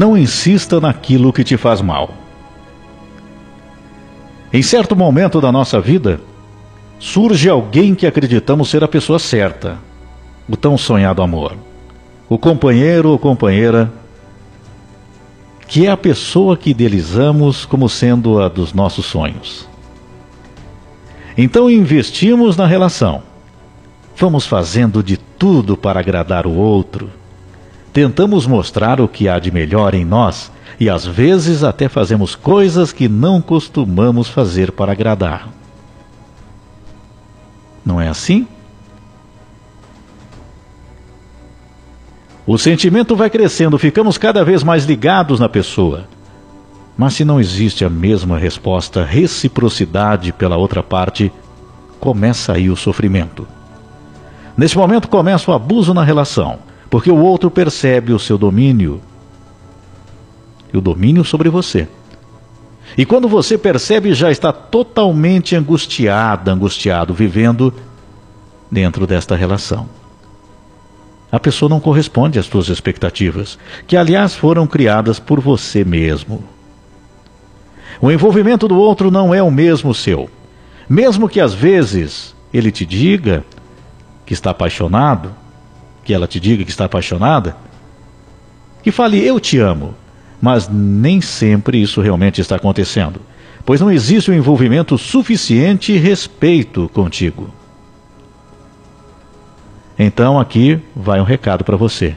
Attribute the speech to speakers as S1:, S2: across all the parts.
S1: Não insista naquilo que te faz mal. Em certo momento da nossa vida, surge alguém que acreditamos ser a pessoa certa, o tão sonhado amor, o companheiro ou companheira, que é a pessoa que idealizamos como sendo a dos nossos sonhos. Então investimos na relação. Vamos fazendo de tudo para agradar o outro. Tentamos mostrar o que há de melhor em nós e às vezes até fazemos coisas que não costumamos fazer para agradar. Não é assim? O sentimento vai crescendo, ficamos cada vez mais ligados na pessoa. Mas se não existe a mesma resposta, reciprocidade pela outra parte, começa aí o sofrimento. Nesse momento começa o abuso na relação, porque o outro percebe o seu domínio e o domínio sobre você. E quando você percebe, já está totalmente angustiada, angustiado, vivendo dentro desta relação. A pessoa não corresponde às suas expectativas, que aliás foram criadas por você mesmo. O envolvimento do outro não é o mesmo seu. Mesmo que às vezes ele te diga que está apaixonado, que ela te diga que está apaixonada, que fale eu te amo, mas nem sempre isso realmente está acontecendo, pois não existe um envolvimento suficiente e respeito contigo. Então aqui vai um recado para você.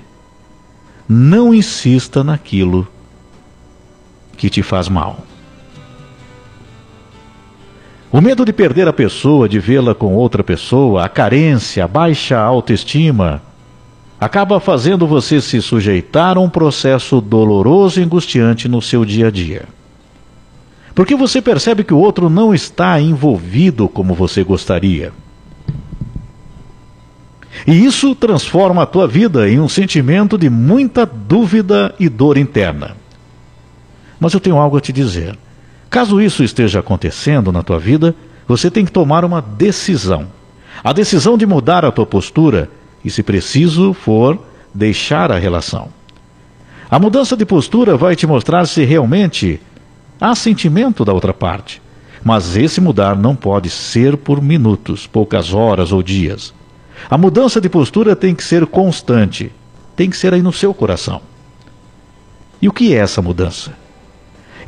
S1: Não insista naquilo que te faz mal. O medo de perder a pessoa, de vê-la com outra pessoa, a carência, a baixa autoestima, acaba fazendo você se sujeitar a um processo doloroso e angustiante no seu dia a dia. Porque você percebe que o outro não está envolvido como você gostaria. E isso transforma a tua vida em um sentimento de muita dúvida e dor interna. Mas eu tenho algo a te dizer. Caso isso esteja acontecendo na tua vida, você tem que tomar uma decisão. A decisão de mudar a tua postura e, se preciso for, deixar a relação. A mudança de postura vai te mostrar se realmente há sentimento da outra parte. Mas esse mudar não pode ser por minutos, poucas horas ou dias. A mudança de postura tem que ser constante, tem que ser aí no seu coração. E o que é essa mudança?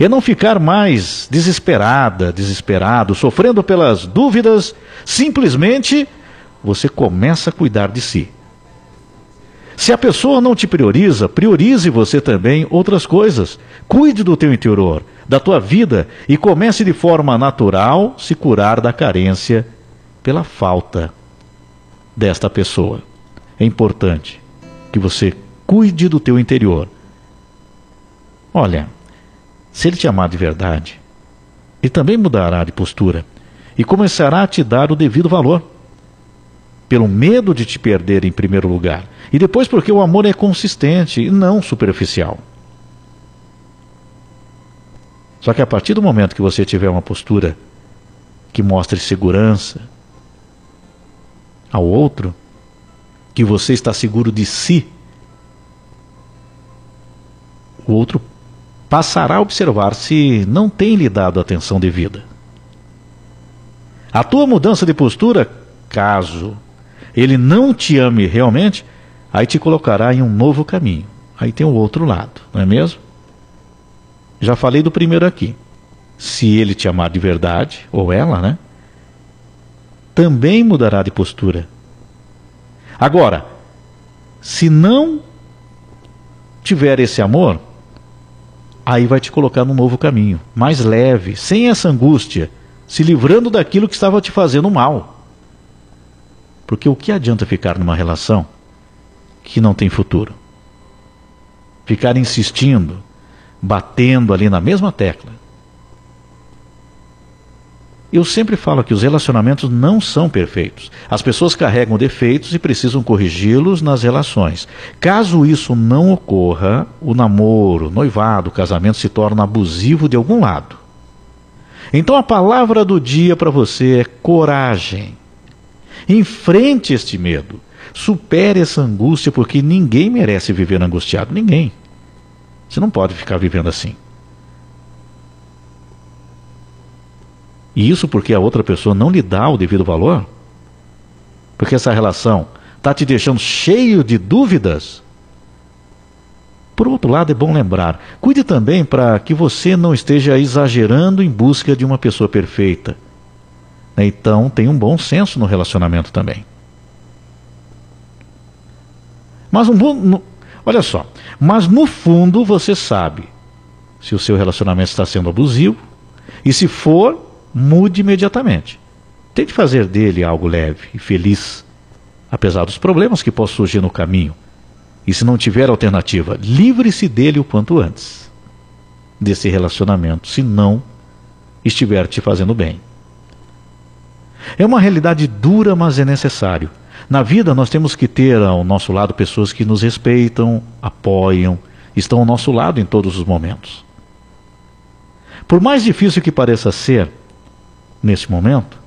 S1: é não ficar mais desesperada, desesperado, sofrendo pelas dúvidas, simplesmente você começa a cuidar de si. Se a pessoa não te prioriza, priorize você também outras coisas. Cuide do teu interior, da tua vida e comece de forma natural se curar da carência pela falta desta pessoa. É importante que você cuide do teu interior. Olha, se ele te amar de verdade, ele também mudará de postura e começará a te dar o devido valor. Pelo medo de te perder em primeiro lugar. E depois porque o amor é consistente e não superficial. Só que a partir do momento que você tiver uma postura que mostre segurança ao outro, que você está seguro de si, o outro passará a observar se não tem lhe dado atenção devida. A tua mudança de postura, caso ele não te ame realmente, aí te colocará em um novo caminho. Aí tem o outro lado, não é mesmo? Já falei do primeiro aqui. Se ele te amar de verdade, ou ela, né? Também mudará de postura. Agora, se não tiver esse amor, aí vai te colocar num novo caminho, mais leve, sem essa angústia, se livrando daquilo que estava te fazendo mal. Porque o que adianta ficar numa relação que não tem futuro? Ficar insistindo, batendo ali na mesma tecla. Eu sempre falo que os relacionamentos não são perfeitos. As pessoas carregam defeitos e precisam corrigi-los nas relações. Caso isso não ocorra, o namoro, o noivado, o casamento se torna abusivo de algum lado. Então a palavra do dia para você é coragem. Enfrente este medo. Supere essa angústia, porque ninguém merece viver angustiado. Ninguém. Você não pode ficar vivendo assim. E isso porque a outra pessoa não lhe dá o devido valor? Porque essa relação está te deixando cheio de dúvidas? Por outro lado, é bom lembrar: cuide também para que você não esteja exagerando em busca de uma pessoa perfeita. Então, tenha um bom senso no relacionamento também. Mas no, olha só, mas no fundo você sabe se o seu relacionamento está sendo abusivo e se for, mude imediatamente. Tente fazer dele algo leve e feliz, apesar dos problemas que possam surgir no caminho. E se não tiver alternativa, livre-se dele o quanto antes desse relacionamento, se não estiver te fazendo bem. É uma realidade dura, mas é necessário. Na vida, nós temos que ter ao nosso lado pessoas que nos respeitam, apoiam, estão ao nosso lado em todos os momentos. Por mais difícil que pareça ser, nesse momento,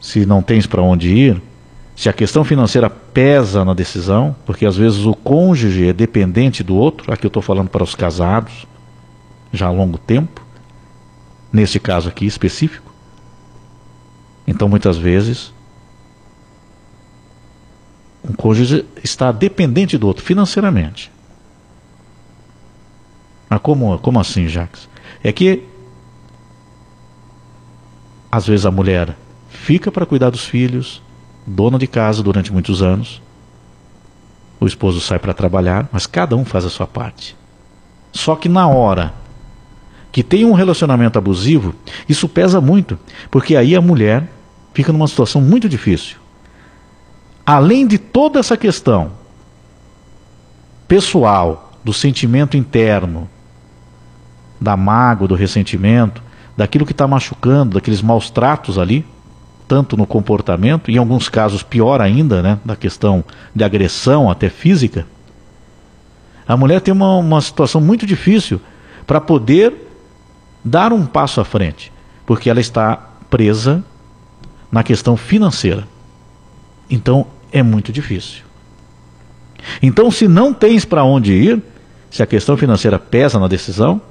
S1: se não tens para onde ir, se a questão financeira pesa na decisão, porque às vezes o cônjuge é dependente do outro, aqui eu estou falando para os casados, já há longo tempo, nesse caso aqui específico. Então muitas vezes um cônjuge está dependente do outro financeiramente. Mas como, como assim, Jacques? É que às vezes a mulher fica para cuidar dos filhos, dona de casa durante muitos anos. O esposo sai para trabalhar, mas cada um faz a sua parte. Só que na hora que tem um relacionamento abusivo, isso pesa muito, porque aí a mulher fica numa situação muito difícil. Além de toda essa questão pessoal, do sentimento interno, da mágoa, do ressentimento, daquilo que está machucando, daqueles maus tratos ali, tanto no comportamento, em alguns casos pior ainda, né, da questão de agressão até física, a mulher tem uma, uma situação muito difícil para poder dar um passo à frente, porque ela está presa na questão financeira. Então é muito difícil. Então, se não tens para onde ir, se a questão financeira pesa na decisão,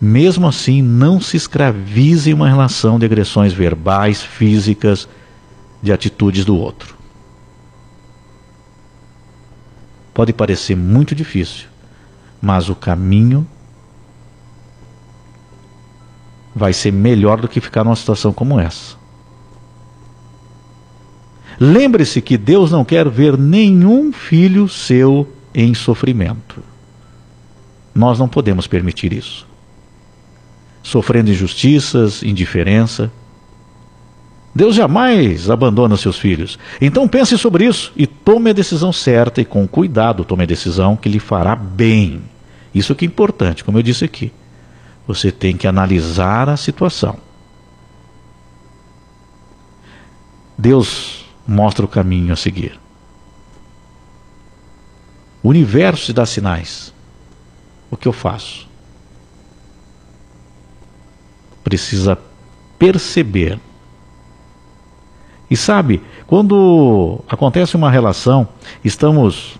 S1: mesmo assim não se escravize em uma relação de agressões verbais, físicas, de atitudes do outro. Pode parecer muito difícil, mas o caminho vai ser melhor do que ficar numa situação como essa. Lembre-se que Deus não quer ver nenhum filho seu em sofrimento. Nós não podemos permitir isso. Sofrendo injustiças, indiferença. Deus jamais abandona seus filhos. Então pense sobre isso e tome a decisão certa e com cuidado tome a decisão que lhe fará bem. Isso que é importante, como eu disse aqui. Você tem que analisar a situação. Deus mostra o caminho a seguir. O universo te dá sinais. O que eu faço? Precisa perceber. E sabe, quando acontece uma relação, estamos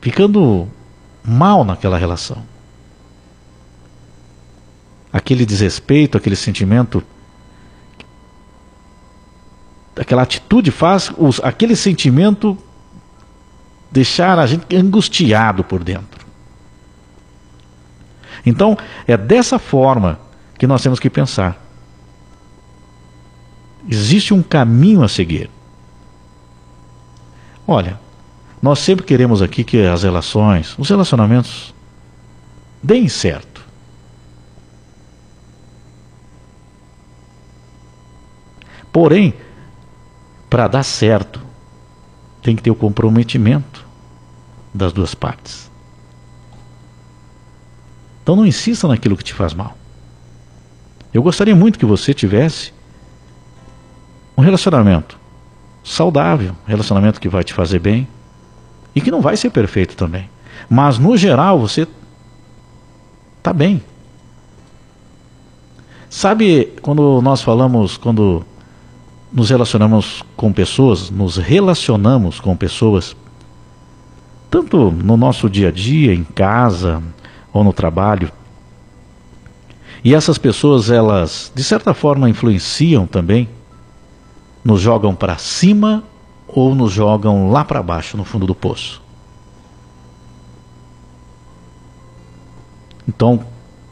S1: ficando mal naquela relação. Aquele desrespeito, aquele sentimento aquela atitude faz os, aquele sentimento deixar a gente angustiado por dentro. Então, é dessa forma que nós temos que pensar. Existe um caminho a seguir. Olha, nós sempre queremos aqui que as relações, os relacionamentos, deem certo. Porém, para dar certo, tem que ter o comprometimento das duas partes. Então não insista naquilo que te faz mal. Eu gostaria muito que você tivesse um relacionamento saudável, um relacionamento que vai te fazer bem e que não vai ser perfeito também. Mas no geral você está bem. Sabe quando nós falamos, quando nos relacionamos com pessoas, nos relacionamos com pessoas tanto no nosso dia a dia, em casa ou no trabalho. E essas pessoas, elas, de certa forma, influenciam também, nos jogam para cima ou nos jogam lá para baixo, no fundo do poço. Então,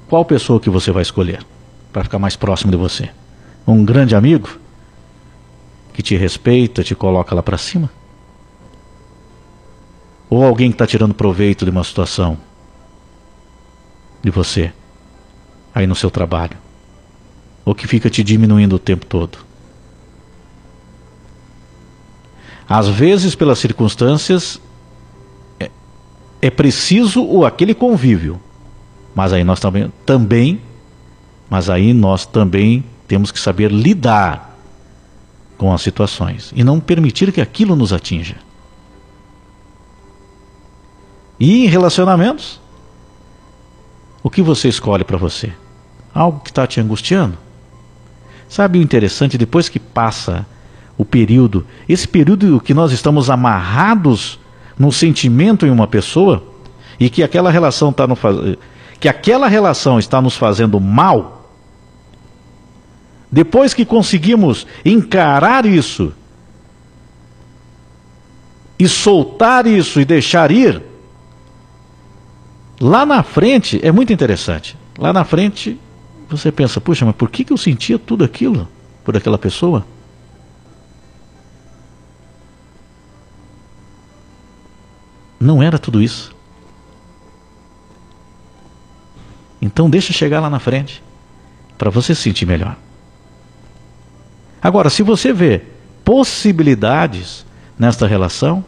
S1: qual pessoa que você vai escolher para ficar mais próximo de você? Um grande amigo que te respeita, te coloca lá para cima? Ou alguém que está tirando proveito de uma situação de você, aí no seu trabalho? Ou que fica te diminuindo o tempo todo? Às vezes, pelas circunstâncias, é, é preciso o aquele convívio. Mas aí nós também, também, mas aí nós também temos que saber lidar com as situações e não permitir que aquilo nos atinja. E em relacionamentos, o que você escolhe para você? Algo que está te angustiando? Sabe o interessante, depois que passa o período, esse período que nós estamos amarrados no sentimento em uma pessoa e que aquela relação está no que aquela relação está nos fazendo mal, depois que conseguimos encarar isso e soltar isso e deixar ir, Lá na frente é muito interessante. Lá na frente você pensa, puxa, mas por que, que eu sentia tudo aquilo por aquela pessoa? Não era tudo isso. Então deixa chegar lá na frente para você se sentir melhor. Agora, se você vê possibilidades nesta relação,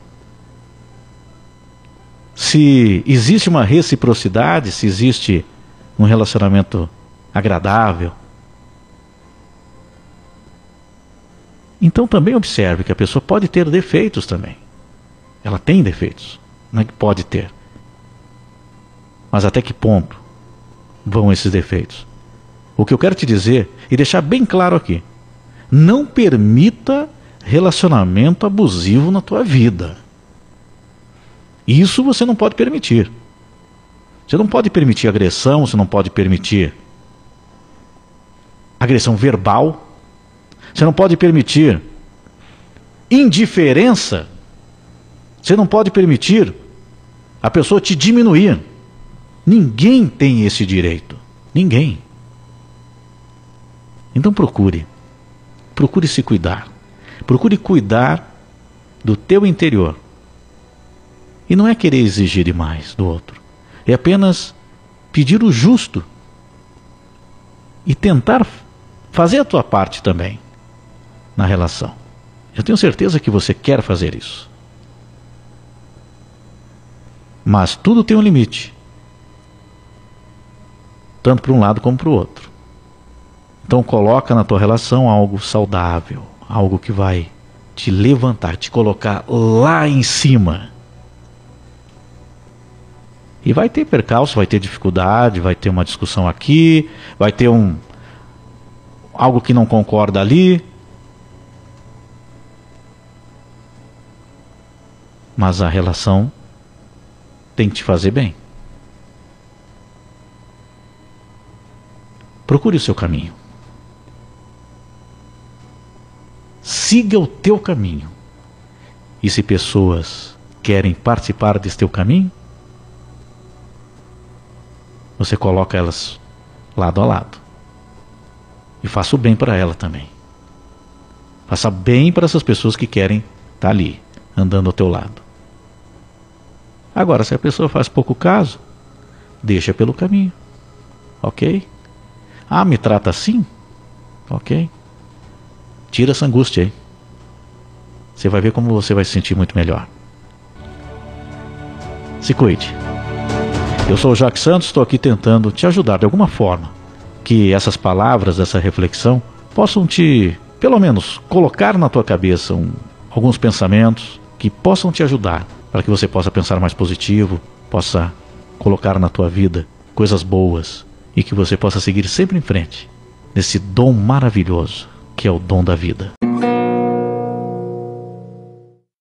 S1: se existe uma reciprocidade, se existe um relacionamento agradável. Então também observe que a pessoa pode ter defeitos também. Ela tem defeitos, não é que pode ter. Mas até que ponto vão esses defeitos? O que eu quero te dizer e deixar bem claro aqui: não permita relacionamento abusivo na tua vida. Isso você não pode permitir. Você não pode permitir agressão, você não pode permitir agressão verbal, você não pode permitir indiferença, você não pode permitir a pessoa te diminuir. Ninguém tem esse direito. Ninguém. Então procure. Procure se cuidar. Procure cuidar do teu interior. E não é querer exigir demais do outro. É apenas pedir o justo e tentar fazer a tua parte também na relação. Eu tenho certeza que você quer fazer isso. Mas tudo tem um limite. Tanto para um lado como para o outro. Então coloca na tua relação algo saudável, algo que vai te levantar, te colocar lá em cima e vai ter percalço, vai ter dificuldade, vai ter uma discussão aqui, vai ter um algo que não concorda ali. Mas a relação tem que te fazer bem. Procure o seu caminho. Siga o teu caminho. E se pessoas querem participar desse teu caminho, você coloca elas lado a lado. E faça o bem para ela também. Faça bem para essas pessoas que querem estar tá ali, andando ao teu lado. Agora, se a pessoa faz pouco caso, deixa pelo caminho. Ok? Ah, me trata assim? Ok. Tira essa angústia aí. Você vai ver como você vai se sentir muito melhor. Se cuide. Eu sou o Jacques Santos, estou aqui tentando te ajudar de alguma forma. Que essas palavras, essa reflexão, possam te, pelo menos, colocar na tua cabeça um, alguns pensamentos que possam te ajudar para que você possa pensar mais positivo, possa colocar na tua vida coisas boas e que você possa seguir sempre em frente nesse dom maravilhoso que é o dom da vida.